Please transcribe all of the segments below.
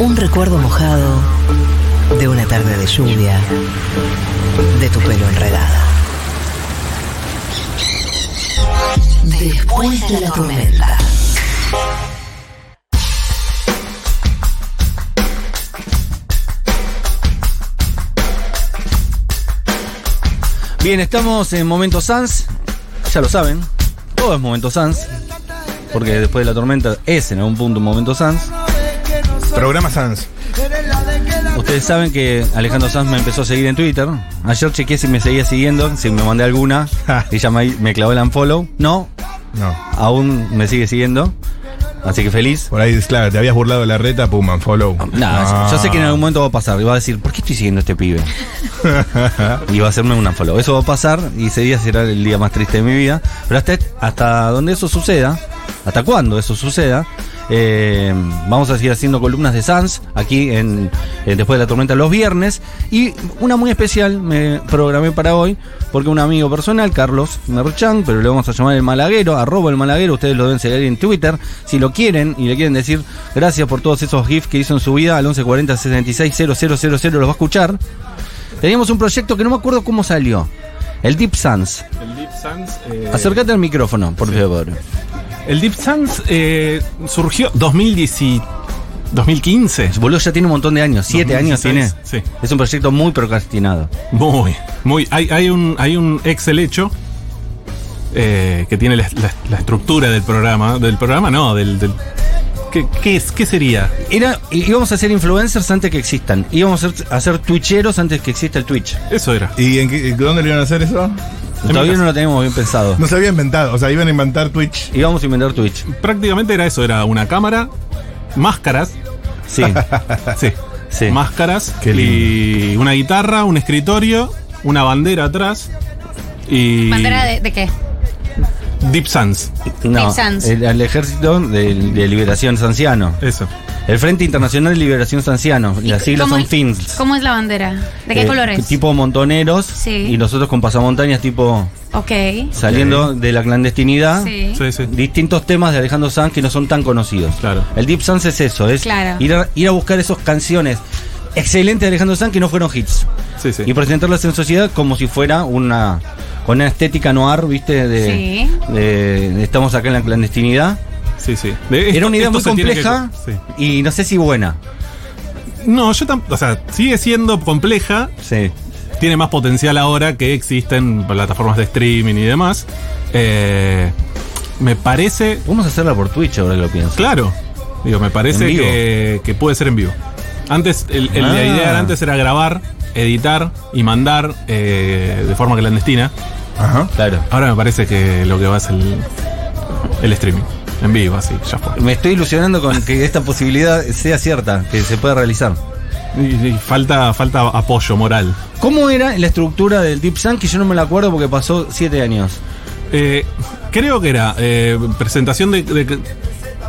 Un recuerdo mojado de una tarde de lluvia, de tu pelo enredado. Después de la tormenta. Bien, estamos en Momento Sans. Ya lo saben, todo es Momento Sans. Porque después de la tormenta es en algún punto un Momento Sans. Programa Sans. Ustedes saben que Alejandro Sanz me empezó a seguir en Twitter. Ayer chequeé si me seguía siguiendo, si me mandé alguna. y ya me, me clavó el unfollow. No, No. aún me sigue siguiendo. Así que feliz. Por ahí, claro, te habías burlado de la reta, pum, follow. Nada, yo sé que en algún momento va a pasar. Y va a decir, ¿por qué estoy siguiendo a este pibe? y va a hacerme un unfollow. Eso va a pasar y ese día será el día más triste de mi vida. Pero hasta, hasta donde eso suceda, hasta cuando eso suceda, eh, vamos a seguir haciendo columnas de Sans aquí en, en Después de la Tormenta los viernes. Y una muy especial me programé para hoy, porque un amigo personal, Carlos Merchan, pero le vamos a llamar el malaguero, arroba el malaguero, ustedes lo deben seguir en Twitter. Si lo quieren y le quieren decir gracias por todos esos GIFs que hizo en su vida, al 1140 66 000 los va a escuchar. Teníamos un proyecto que no me acuerdo cómo salió. El Deep Sans. El Deep Sans. eh, Acércate al micrófono, por favor. El Deep Sans eh, surgió 2010 y- 2015. Boludo ya tiene un montón de años, siete años tiene. 2016, sí. Es un proyecto muy procrastinado. Muy, muy. Hay, hay un, hay un Excel hecho eh, que tiene la, la- la estructura del programa. Del programa, no, del. del- ¿qué, qué es? ¿Qué sería? Era, íbamos a ser influencers antes que existan. Íbamos a ser, a ser twitcheros antes que exista el Twitch. Eso era. ¿Y en qué- dónde le iban a hacer eso? Todavía no lo teníamos bien pensado. No se había inventado, o sea, iban a inventar Twitch. Íbamos a inventar Twitch. Prácticamente era eso: era una cámara, máscaras. Sí, Sí. sí. Máscaras Qué y una guitarra, un escritorio, una bandera atrás y. ¿Bandera de, de qué? Deep Sans. No, Deep Sans. el, el Ejército de, de Liberación Sanciano. Eso. El Frente Internacional de Liberación Sanciano. Y las siglas son FINS. ¿Cómo es la bandera? ¿De qué Eh, colores? Tipo montoneros. Sí. Y nosotros con pasamontañas tipo Ok. saliendo de la clandestinidad. Sí. Sí, sí. distintos temas de Alejandro Sanz que no son tan conocidos. Claro. El Deep Sans es eso, es Claro. ir, a, ir a buscar esas canciones excelentes de Alejandro Sanz que no fueron hits. Sí, sí. Y presentarlas en sociedad como si fuera una con una estética noir, ¿viste? De, Sí. de- de estamos acá en la clandestinidad. Sí, sí. De- Era una idea muy que- compleja sí. y no sé si buena. No, yo tampoco. O sea, sigue siendo compleja. Sí. Tiene más potencial ahora que existen plataformas de streaming y demás. Eh, me parece. Vamos a hacerla por Twitch ahora que lo pienso. Claro. Digo, me parece que, que puede ser en vivo. Antes, el, el- Ah. la idea de antes era grabar, editar y mandar eh, de forma clandestina. Ajá. Claro. Ahora me parece que lo que va es el, el streaming. En vivo, así, ya fue. Me estoy ilusionando con que esta posibilidad sea cierta, que se pueda realizar. Y, y falta, falta apoyo moral. ¿Cómo era la estructura del Deep Sun? Que yo no me la acuerdo porque pasó siete años. Eh, creo que era eh, presentación de, de-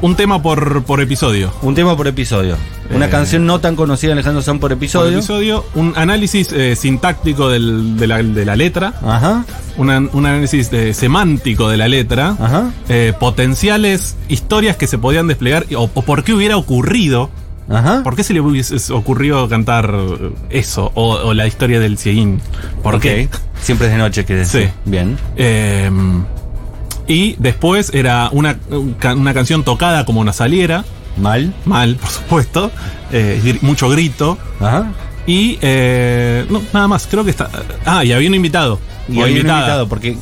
un tema por, por episodio. Un tema por episodio. Una Eh. canción no tan conocida de Alejandro Sanz por Por episodio. un análisis eh, sintáctico del- de, la, de la letra, Ajá, un, an- un análisis eh, semántico de la letra, ajá, eh, potenciales historias que se podían desplegar o, o por qué hubiera ocurrido, ajá. por qué se le hubiese ocurrido cantar eso o, o la historia del cieguín, por qué. Siempre es de noche que Sí. Bien. Eh, y después era una, una canción tocada como una saliera, Mal. mal, por supuesto, eh, mucho grito. Ajá. Y eh, no, nada más, creo que está. Ah, y había un invitado. Y había un invitado porque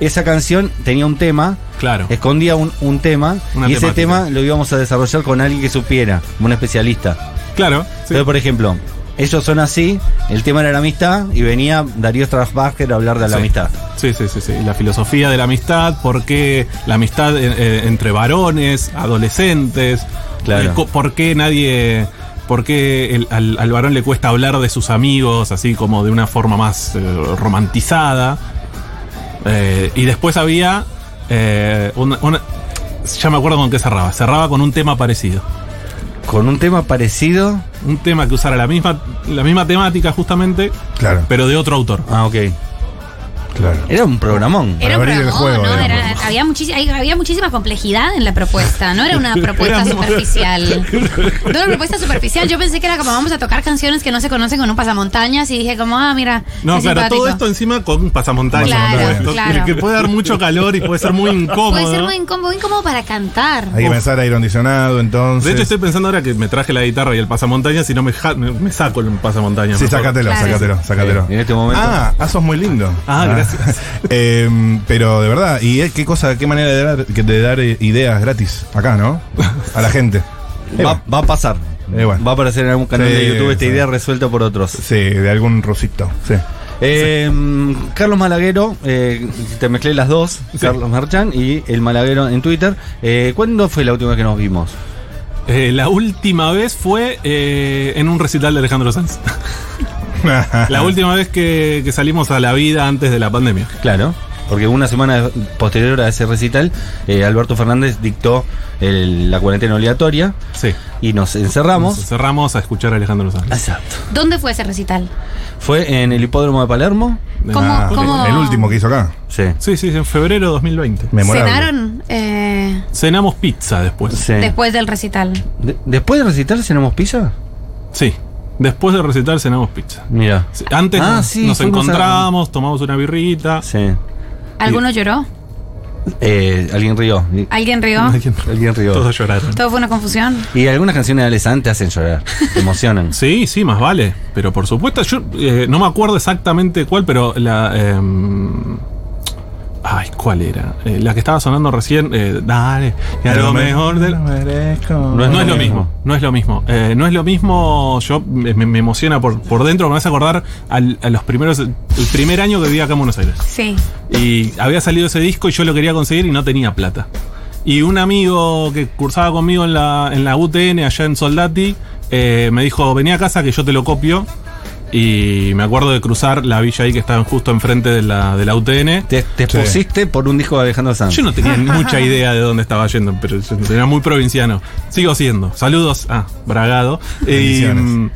esa canción tenía un tema, Claro. escondía un, un tema Una y ese tema lo íbamos a desarrollar con alguien que supiera, como un especialista. Claro. sí. Entonces, por ejemplo, ellos son así, el tema era la amistad y venía Darío Strasbacher a hablar de la Sí. amistad. Sí, sí, sí, sí. La filosofía de la amistad, por qué la amistad eh, eh, entre varones, adolescentes, Claro. eh, por qué nadie, por qué el- al, al varón le cuesta hablar de sus amigos así como de una forma más eh, romantizada. Eh, y después había una, una- ya me acuerdo con qué cerraba. Cerraba con un tema parecido. Con un tema parecido. Un tema que usara la misma, la misma temática justamente, Claro. pero de otro autor. Ah, ok. Claro. Era un programón. Era un abrir el programón, juego, ¿no? digamos. Era- había, había muchísima complejidad en la propuesta, no era una propuesta Era superficial. No era una propuesta superficial, yo pensé que era como vamos a tocar canciones que no se conocen con un pasamontañas y dije como, ah, mira, No, claro, simpático. todo esto encima con pasamontañas. Claro. Que, puede dar mucho calor y puede ser muy incómodo. Puede ser muy incómodo, muy incómodo para cantar. Hay que pensar aire acondicionado, entonces. De hecho, estoy pensando ahora que me traje la guitarra y el pasamontañas y no me, ja- me, me saco el pasamontañas. Sí, mejor. sácatelo, Claro. sácatelo, sácatelo. En este momento. Ah, ah, sos muy lindo. Ah, gracias. Eh, pero de verdad, y qué cosa, qué manera de dar, que- de dar eh, ideas gratis acá, ¿no? A la gente. va, va a pasar. Eh, bueno. Va a aparecer en algún canal Sí, de YouTube esta sí. idea resuelta por otros. Sí, de algún rusito. Sí. Eh, Carlos Malaguero, eh, te mezclé las dos, Carlos Marchán y el Malaguero en Twitter. Eh, ¿Cuándo fue la última vez que nos vimos? Eh, la última vez fue eh, en un recital de Alejandro Sanz. la última vez que, que salimos a la vida antes de la pandemia. Claro, porque una semana posterior a ese recital, eh, Alberto Fernández dictó el- la cuarentena obligatoria Sí. y nos encerramos. Nos cerramos a escuchar a Alejandro Sanz. Exacto. ¿Dónde fue ese recital? Fue en el hipódromo de Palermo. ¿Cómo- Ah, cómo- El último que hizo acá. Sí. Sí, sí, en febrero de 2020. Memorable. ¿Cenaron eh, Cenamos pizza después. sí. después del recital? De- ¿Después de recital cenamos pizza? Sí. Después del recital cenamos pizza. Mira. Antes Ah, nos, sí, nos fuimos a- encontramos, tomamos una birrita. Sí. ¿Alguno lloró? Eh, alguien rió. ¿Alguien rió? Alguien rió. Todos lloraron. ¿Todo fue una confusión? Y algunas canciones de Alessandra te hacen llorar, te emocionan. Sí, sí, más vale. Pero por supuesto, yo eh, no me acuerdo exactamente cuál, pero la. em, ay, ¿cuál era? Eh, la que estaba sonando recién. eh, dale, y a lo mejor. No No es lo mismo, no es lo mismo. Eh, no es lo mismo, yo me, me emociona por, por dentro, me hace acordar al- a los primeros, el primer año que vivía acá en Buenos Aires. Sí. Y había salido ese disco y yo lo quería conseguir y no tenía plata. Y un amigo que cursaba conmigo en la, en la UTN allá en Soldati eh, me dijo, vení a casa que yo te lo copio. Y me acuerdo de cruzar la villa ahí que estaba justo enfrente de la, de la UTN. Te, te Sí. expusiste por un disco de Alejandro Sanz. Yo no tenía mucha idea de dónde estaba yendo, pero yo era muy provinciano. Sigo siendo. Saludos a Bragado. Y, Bendiciones. mm,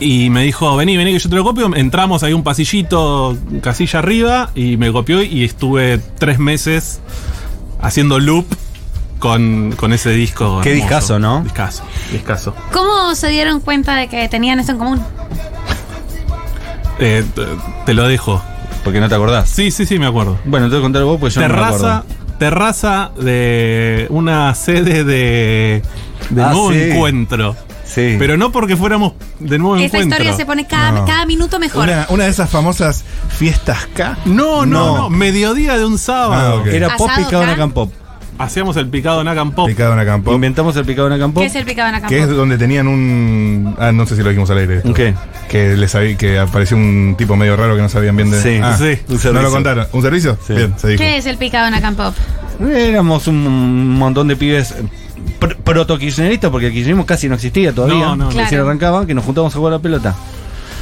y me dijo, vení, vení que yo te lo copio. Entramos ahí un pasillito, casilla arriba, y me copió y estuve tres meses haciendo loop con, con ese disco. Qué hermoso. discazo, ¿no? Discazo, discazo. ¿Cómo se dieron cuenta de que tenían esto en común? Eh, te- te lo dejo. Porque no te acordás. Sí, sí, sí, me acuerdo. Bueno, entonces contar vos, pues yo no me terraza, acuerdo. terraza de una sede de, de Ah, nuevo sí. encuentro. Sí. Pero no porque fuéramos de nuevo Esa encuentro. historia se pone cada, No. cada minuto mejor. Una, una de esas famosas fiestas K. No, no, No. no, Mediodía de un sábado. Ah. Era pop picado en acá. Acam Pop. Hacíamos el picado Nakam Pop. Picado. Inventamos el picado en Acam Pop. ¿Qué es el picado en la Que es donde tenían un. Ah, no sé si lo dijimos al aire. esto. ¿Un qué? Que les había- que apareció un tipo medio raro que no sabían bien de. Sí, Ah, sí, un No servicio. lo contaron. ¿Un servicio? Sí. Bien, se dijo. ¿Qué es el picado en la Pop? Éramos un montón de pibes pr- proto-kirchneristas, porque el kirchnerismo casi no existía todavía. No, no, recién Claro. arrancaba, que nos juntamos a jugar a la pelota.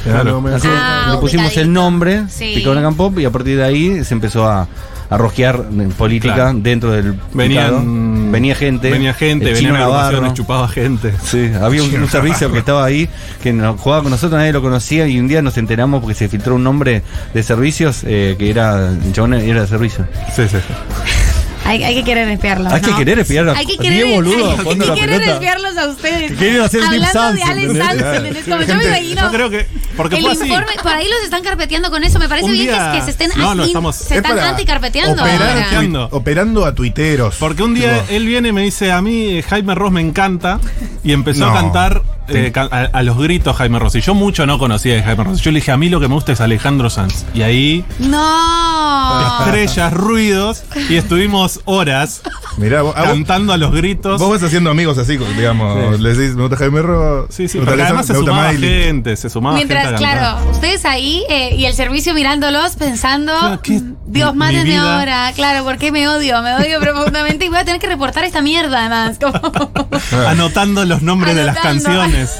Claro. Así Ah, le pusimos el nombre, Sí. Picado en Acam Pop, y a partir de ahí se empezó a, a rosquear en política Claro. dentro del picado. Venían, venía gente. Venía gente, agrupaciones, Navarro. chupaba gente. Sí, había un, un servicio que estaba ahí, que nos jugaba con nosotros, nadie lo conocía, y un día nos enteramos porque se filtró un nombre de servicios eh, que era, el chabón era de servicio. Sí, sí. Hay, hay que querer espiarlos. Hay que querer espiar a Hay que 10 querer, boludos hay, jugando hay la que querer espiarlos a ustedes. Que quieren hacer Hablando de Ale ¿entendés? Sanz. Como yo me imagino. Yo creo que. Porque el fue así. informe, por ahí los están carpeteando con eso. Me parece Un bien que, que se estén No, no, estamos- se Es están para anticarpeteando ahora. tui- operando a tuiteros. Porque un día Tipo, él viene y me dice, a mí eh, Jaime Ross me encanta, y empezó No. a cantar eh, a, a los gritos Jaime Ross. Y yo mucho no conocía de Jaime Ross. Yo le dije, a mí lo que me gusta es Alejandro Sanz. Y ahí, No. estrellas, ruidos, y estuvimos horas Mirá, vos, cantando a los gritos. vos vas haciendo amigos así, digamos. Sí. Les decís, me gusta Jaime Ro. Sí, sí, porque además se sumaba gente, se sumaba Mientras, gente a cantar. claro, ustedes ahí eh, y el servicio mirándolos pensando, Claro, ¿qué? Dios, mátenme ahora. Claro, porque me odio, me odio profundamente voy a tener que reportar esta mierda además. como- Anotando los nombres de las canciones.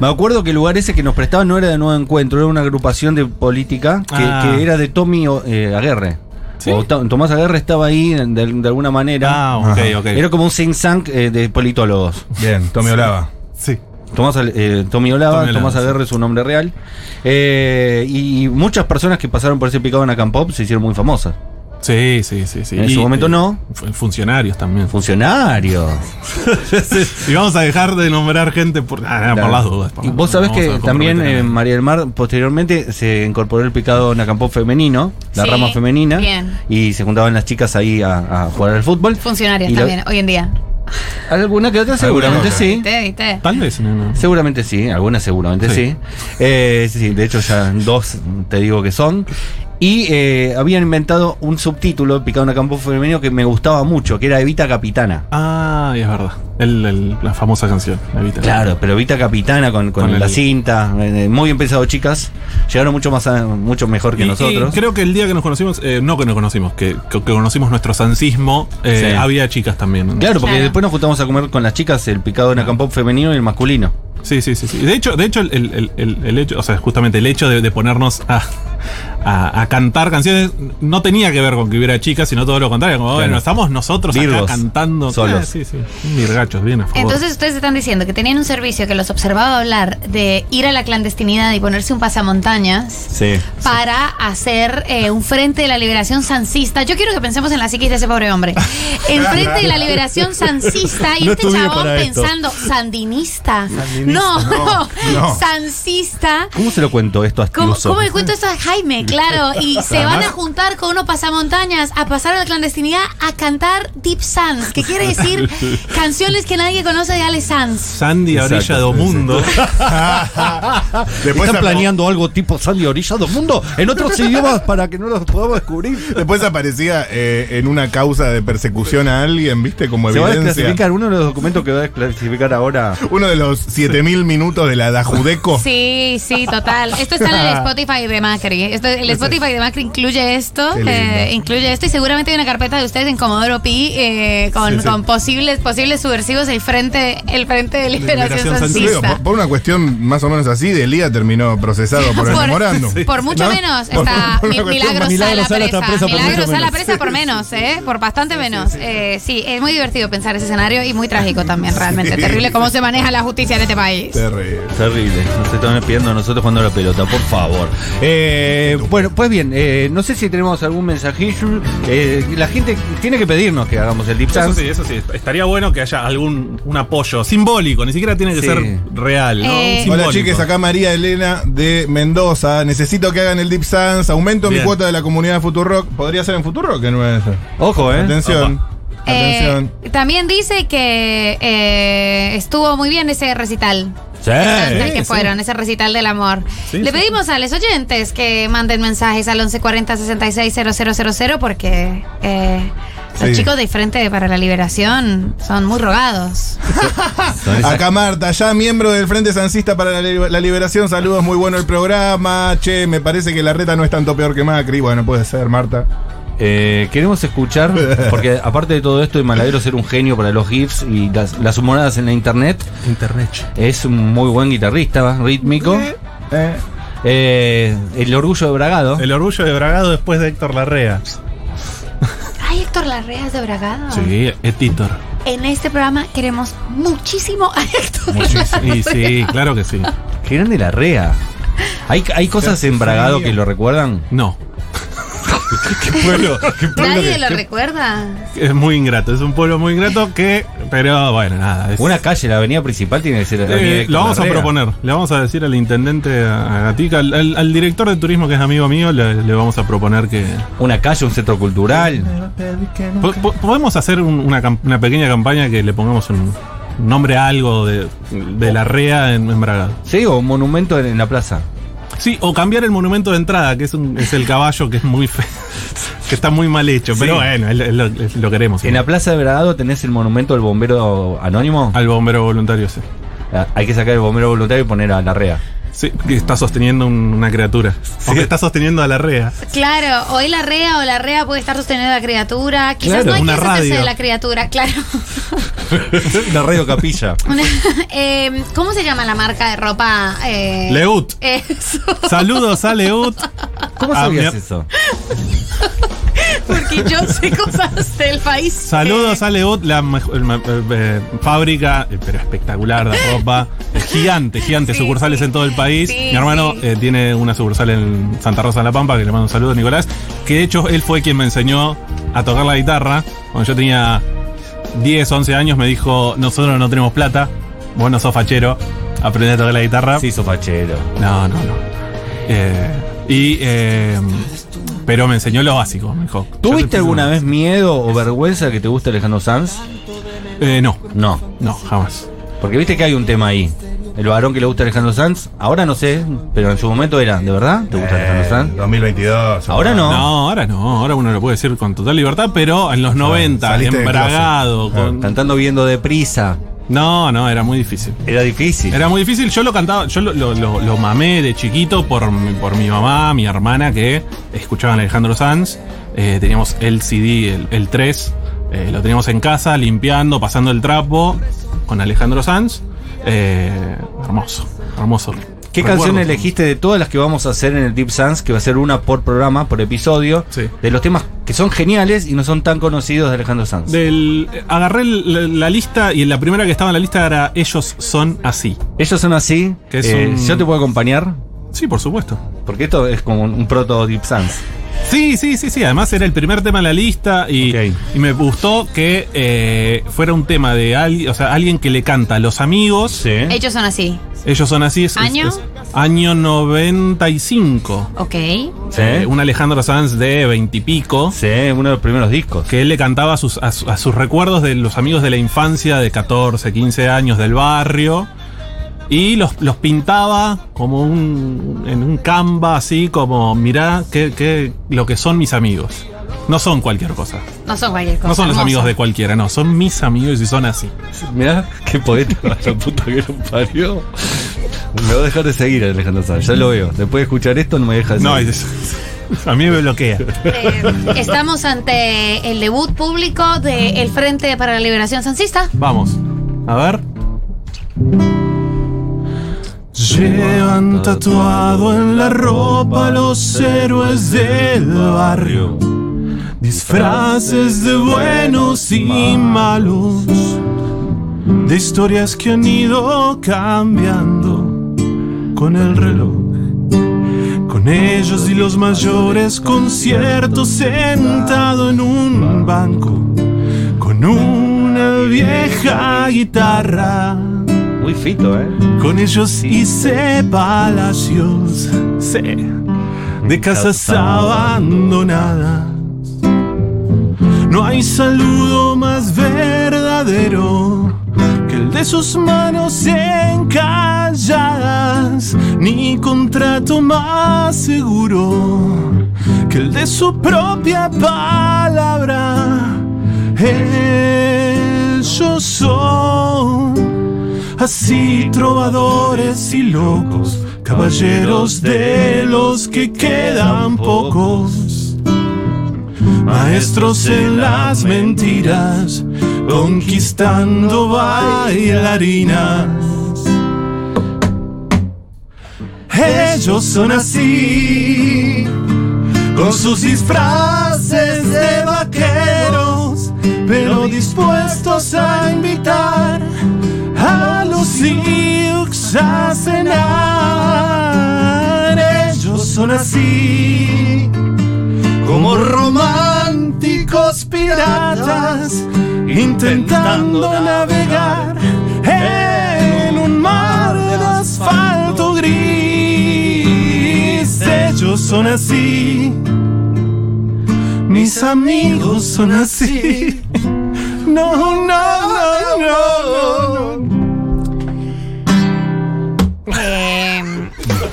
Me acuerdo que el lugar ese que nos prestaban no era de Nuevo Encuentro, era una agrupación de política que, Ah. que era de Tommy eh, Aguerre. ¿Sí? O To- Tomás Aguerre estaba ahí de, de alguna manera. Ah, ok, Ajá. ok. Era como un think tank eh, de politólogos. Bien, Tommy Olava. Sí. Tomás, eh, Tommy Olava, Tommy Olava, Tomás sí. Aguerre es su nombre real. Eh, y muchas personas que pasaron por ese picado en Acampop se hicieron muy famosas. Sí, sí, sí. sí. En su momento no. fu- Funcionarios también. Funcionarios. y vamos a dejar de nombrar gente por, ah, por las dudas. por Y vos sabés no que también nadie. María del Mar posteriormente se incorporó el picado en Acampop femenino, la Sí, rama femenina. bien. Y se juntaban las chicas ahí a, a jugar al fútbol. Funcionarios Y lo- también, hoy en día. Alguna que otra seguramente sí. Tal vez, no, no. Seguramente sí, algunas seguramente sí. Sí. Eh, sí, de hecho ya dos te digo que son. Y eh, habían inventado un subtítulo, Picado en Acampop femenino, que me gustaba mucho, que era Evita Capitana. Ah, y es verdad. El- el- la famosa canción. Evita. Claro, pero Evita Capitana con, con Con la el- cinta, eh, muy bien pensado chicas, llegaron mucho más a- mucho mejor que Y- y nosotros. creo que el día que nos conocimos, eh, no que nos conocimos, que, que- que conocimos nuestro sansismo, eh, Sí. había chicas también. ¿no? Claro, porque Claro. después nos juntamos a comer con las chicas el picado en Acampop femenino y el masculino. Sí, sí, sí, sí. De hecho, de hecho el, el- el- el hecho, o sea, justamente el hecho de, de ponernos a, a- a cantar canciones no tenía que ver con que hubiera chicas, sino todo lo contrario. Como, bueno, estamos nosotros Virgos, acá cantando. solos. Ah, sí, sí. Virgachos, bien, a favor. Entonces ustedes están diciendo que tenían un servicio que los observaba hablar de ir a la clandestinidad y ponerse un pasamontañas Sí. para hacer eh, un frente de la liberación sancista. Yo quiero que pensemos en la psiquis de ese pobre hombre. En frente de la liberación sancista y No este chabón pensando, sandinista. Sandinista, No, no, no. sancista. ¿Cómo se lo cuento esto ¿Cómo, astuoso? ¿Cómo le cuento esto a Jaime? Claro, y se van a juntar con unos pasamontañas a pasar a la clandestinidad a cantar Deep Sans, que quiere decir canciones que nadie conoce de Ale Sanz. Sandy a orilla do mundo. Después, ¿Están planeando algo tipo Sandy Orilla del Mundo en otros idiomas para que no los podamos descubrir? después aparecía eh, en una causa de persecución a alguien, ¿viste? Como Se va a desclasificar uno de los documentos que va a desclasificar ahora. Uno de los 7000 minutos de la Dajudeco. Sí, sí, total. Esto está en el Spotify de Macri. Esto, el Spotify de Macri incluye esto, eh, incluye esto y seguramente hay una carpeta de ustedes en Comodoro Pi eh, con, Sí, sí. con posibles posibles subversivos el frente el frente de liberación, sancista. por, por una cuestión más o menos así, Delía terminó procesado por el Por- memorándum. Por mucho ¿No? menos Por- está por una Mi- cuestión Milagro más- Milagro Sala presa. presa por Milagro mucho Sala menos. presa por menos, ¿eh? Por bastante menos. Eh, sí, es muy divertido pensar ese escenario y muy trágico también, realmente. Sí. Terrible cómo se maneja la justicia en este país. Terrible. Terrible. Nos están pidiendo a nosotros jugando a la pelota, por favor. Eh, bueno, pues bien, eh, no sé si tenemos algún mensajillo. Eh, la gente tiene que pedirnos que hagamos el Deep Eso Sans. sí, eso sí. Estaría bueno que haya algún un apoyo simbólico, ni siquiera tiene que Sí. ser real, ¿no? Eh, Simbólico. Hola chiques, acá María Elena de Mendoza. Necesito que hagan el Deep Sans. Aumento mi cuota de la comunidad de Futurock. ¿Podría ser en Futurock? Que no es eso. Ojo, eh. Atención. Eh, Atención. también dice que eh, estuvo muy bien ese recital. Sí. Que sí. fueron, ese recital del amor. Sí, Le sí, pedimos a los oyentes que manden mensajes al 1140 660000 porque eh, los Sí. chicos de Frente para la Liberación son muy rogados. Acá Marta, ya miembro del Frente Sancista para la Liberación. Saludos, muy bueno el programa. Che, me parece que la reta no es tanto peor que Macri. Bueno, puede ser, Marta. Eh, queremos escuchar, porque aparte de todo esto, de Maladero ser un genio para los GIFs y las, las humoradas en la internet, Internet. es un muy buen guitarrista rítmico. Eh, Eh, el orgullo de Bragado. El orgullo de Bragado después de Héctor Larrea. Ay, Héctor Larrea es de Bragado. Sí, Editor. En este programa queremos muchísimo a Héctor. Y sí, claro que sí. Qué grande la rea. ¿Hay, hay cosas en Bragado que lo recuerdan? No. ¿Qué pueblo? ¿Qué pueblo Nadie que- lo qué- recuerda. Es muy ingrato, es un pueblo muy ingrato que. Pero bueno, nada. es- Una calle, la avenida principal tiene que ser la Eh, lo vamos a proponer. Le vamos a decir al intendente, a Gatica, al, al- al director de turismo que es amigo mío, le, le vamos a proponer que. Una calle, un centro cultural. Po- po- Podemos hacer un- una, pequeña campaña que le pongamos un nombre a algo de, de la REA en, en Bragado. Sí, o un monumento en, en la plaza. Sí, o cambiar el monumento de entrada, que es, un- es el caballo que es muy feo, que está muy mal hecho. Pero bueno, lo, queremos. En la plaza de Bragado tenés el monumento del bombero anónimo. Al bombero voluntario, sí. Ah, Hay que sacar el bombero voluntario y poner a la rea. Sí, que está sosteniendo un- una criatura. O que está sosteniendo a la REA. Claro, hoy la rea o la rea puede estar sosteniendo a la criatura. Quizás Claro, no hay una que deshacerse radio. de la criatura, claro. la radio capilla. Una- eh, ¿Cómo se llama la marca de ropa? Eh, Leut. Eso. Saludos a Leut. ¿Cómo Ah, sabías eso? Porque yo sé cosas del país. Saludos a Leut, la mejor- eh, eh, fábrica, eh, pero espectacular de ropa, gigante, gigante, Sí, sucursales sí. en todo el país. Sí, Mi hermano sí. eh, tiene una sucursal en Santa Rosa de la Pampa, que le mando un saludo, Nicolás, que de hecho él fue quien me enseñó a tocar la guitarra. Cuando yo tenía 10, 11 años me dijo, nosotros no tenemos plata, vos no sos fachero, aprendí a tocar la guitarra. Sí, sofachero. No, no, no. Eh, y, eh, pero me enseñó lo básico, me dijo. ¿Tuviste "Yo te alguna enseño". vez miedo o vergüenza que te guste Alejandro Sanz? Eh, no, No. no, jamás. Porque viste que hay un tema ahí. El varón que le gusta Alejandro Sanz, ahora no sé, pero en su momento era, ¿de verdad? ¿Te gusta Alejandro Eh, Sanz? 2022. Ahora no. No, ahora no, ahora uno lo puede decir con total libertad, pero en los 90, saliste del embragado. con- Cantando viendo deprisa. No, no, era muy difícil. Era difícil. Era muy difícil, yo lo cantaba, yo lo, lo- lo- lo mamé de chiquito por, mi- por mi mamá, mi hermana que escuchaban Alejandro Sanz. Eh, teníamos el CD, el, el 3, eh, lo teníamos en casa, limpiando, pasando el trapo con Alejandro Sanz. Eh, hermoso, hermoso. ¿Qué Recuerdo. canción elegiste de todas las que vamos a hacer en el Deep Sans? Que va a ser una por programa, por episodio. Sí. De los temas que son geniales y no son tan conocidos de Alejandro Sanz. Del, agarré la, la lista y la primera que estaba en la lista era Ellos son así. Ellos son así. Que es eh, un- Yo te puedo acompañar. Sí, por supuesto. Porque esto es como un, un proto Deep Sans. Sí, sí, sí, sí. Además era el primer tema en la lista y, me gustó que eh, fuera un tema de alguien, o sea, alguien que le canta a los amigos. Ellos son así. Ellos son así. Es, es- ¿Año? es año 95. Ok. Sí. Eh, un Alejandro Sanz de veintipico. Sí, uno de los primeros discos. Que él le cantaba a sus, a, su- a sus recuerdos de los amigos de la infancia de 14, 15 años del barrio. Y los, los pintaba como un. en un canva, así como, mirá qué, qué- lo que son mis amigos. No son cualquier cosa. No son cualquier cosa. No son los hermoso. amigos de cualquiera, no. Son mis amigos y son así. Mirá, qué poeta la puta que lo parió. Me va a dejar de seguir Alejandro Sanz, ya lo veo. Después de escuchar esto no me deja de No, seguir. es- a mí me bloquea. Eh, estamos ante el debut público del Frente para la Liberación Sancista. Vamos. A ver. Llevan tatuado en la ropa los héroes del barrio. Disfraces de buenos y malos. De historias que han ido cambiando con el reloj. Con ellos y los mayores conciertos sentado en un banco. Con una vieja guitarra. Muy fito, ¿eh? Con ellos hice palacios, sí, de casas abandonadas. No hay saludo más verdadero que el de sus manos encalladas, ni contrato más seguro que el de su propia palabra. Ellos son así trovadores y locos, caballeros de los que quedan pocos, maestros en las mentiras, conquistando bailarinas. Ellos son así, con sus disfraces de vaqueros, pero dispuestos a invitar a los Sioux a cenar. Ellos son así, como románticos piratas, intentando navegar en un mar de asfalto gris. Ellos son así, mis amigos son así. No, no, no, no,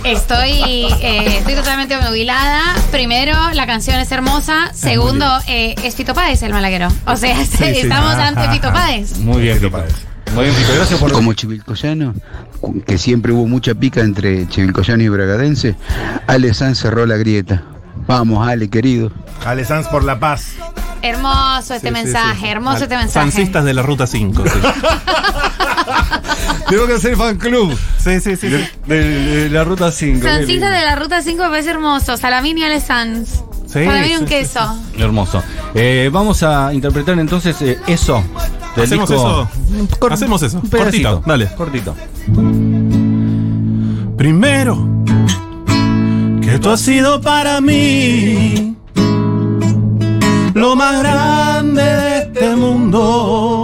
estoy, eh, estoy totalmente obnubilada. Primero, la canción es hermosa. Segundo, eh, es Fito Páez el malaguero. O sea, estamos ante Fito Páez. Muy bien, Fito. Muy bien, Fito. Gracias por. Como chivilcoyano, que siempre hubo mucha pica entre chivilcoyano y bragadense, Ale Sanz cerró la grieta. Vamos, Ale, querido. Ale Sanz por la paz. Hermoso este mensaje, hermoso este mensaje. Sancistas de la Ruta 5. Sí, Tengo que hacer fan club sí, sí. sí, de, de- de la ruta 5. Sancista de la ruta 5 me parece hermoso. Salamín y Ale Sanz. Sí, Salamín un sí, queso. Hermoso. Eh, vamos a interpretar entonces eh, eso. del ¿Hacemos disco- eso? Cor- Hacemos eso. Cortito, dale. Cortito. Tú has sido para mí lo más grande de este mundo.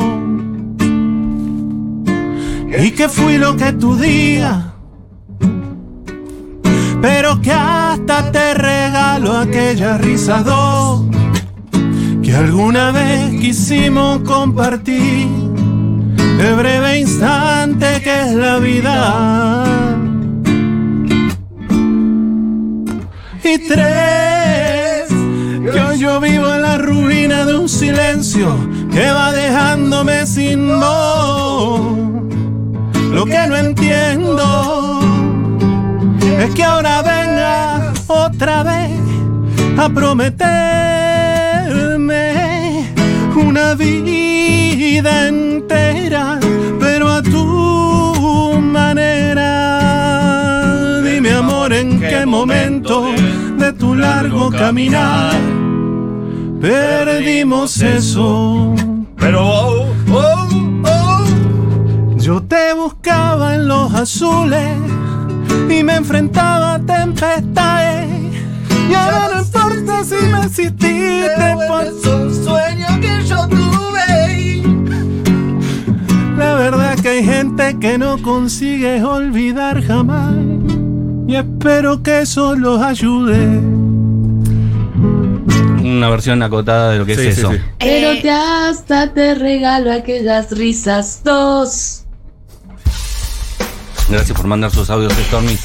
Y que fui lo que tú digas. Pero que hasta te regalo aquella risa dos que alguna vez quisimos compartir. El breve instante que es la vida. Y tres, hoy yo vivo en la ruina de un silencio que va dejándome sin voz. Lo que no entiendo es que ahora venga otra vez a prometerme una vida entera, momento de tu largo caminar perdimos eso. Pero, oh, oh, oh. Yo te buscaba en los azules y me enfrentaba a tempestades. Y ahora no importa si me hiciste por un sueño que yo tuve. La verdad que hay gente que no consigue olvidar jamás. Y espero que eso los ayude. Una versión acotada de lo que Sí, es sí, eso. sí. Pero Eh, te hasta te regalo aquellas risas dos. Gracias por mandar sus audios, Stormy.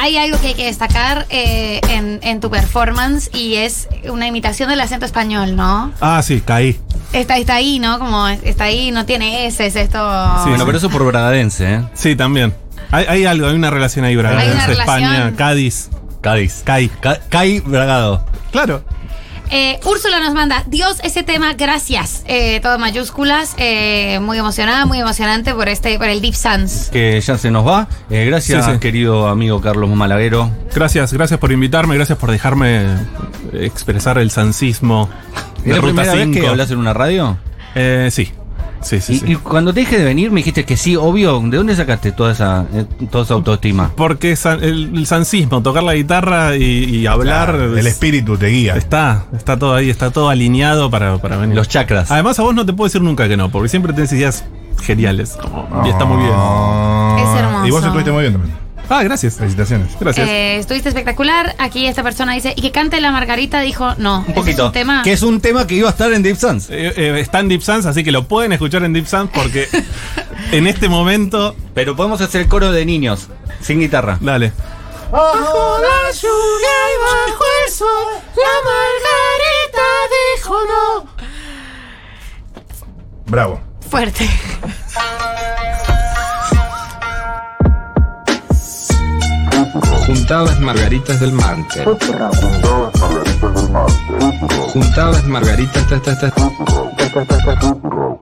Hay algo que hay que destacar eh, en, en tu performance y es una imitación del acento español, ¿no? Ah, sí, caí. Está, está ahí, ¿no? Como está ahí, no tiene S, es esto. Sí, Bueno, pero eso por bragadense, ¿eh? Sí, también. Hay, hay algo, hay una relación ahí, Braga. Hay una España, relación. Cádiz. Cádiz. Cai. Ca- Cai Bragado. Claro. Eh, Úrsula nos manda, Dios, ese tema, gracias. Eh, todo mayúsculas, eh, muy emocionada, muy emocionante por este, por el Deep Sans. Que ya se nos va. Eh, gracias, Sí, sí. querido amigo Carlos Malaguero. Gracias, gracias por invitarme, gracias por dejarme expresar el sansismo ¿Es de la Ruta primera vez 5. que hablas en una radio? Eh, sí. Sí, sí, y, sí. y cuando te dije de venir me dijiste que sí, obvio. ¿De dónde sacaste toda esa, eh, toda esa autoestima? Porque san- el, el sansismo, tocar la guitarra y, y hablar. Claro, el es- espíritu te guía. Está, está todo ahí, está todo alineado para, para venir. Los chakras. Además, a vos no te puedo decir nunca que no, porque siempre tenés ideas geniales. y está muy bien. Ah. Es hermoso. Y vos estuviste muy bien también. Ah, gracias. Felicitaciones. Gracias. Eh, estuviste espectacular. Aquí esta persona dice, y que cante la Margarita, dijo, no. un poquito. Es un tema. Que es un tema que iba a estar en Deep Sans. Eh, eh, está en Deep Sans, así que lo pueden escuchar en Deep Sans porque en este momento. Pero podemos hacer el coro de niños, sin guitarra. Dale. Bajo la lluvia y bajo el sol, la Margarita dijo no. Bravo. Fuerte. Juntadas margaritas del martes. Juntadas margaritas. ta, ta, ta.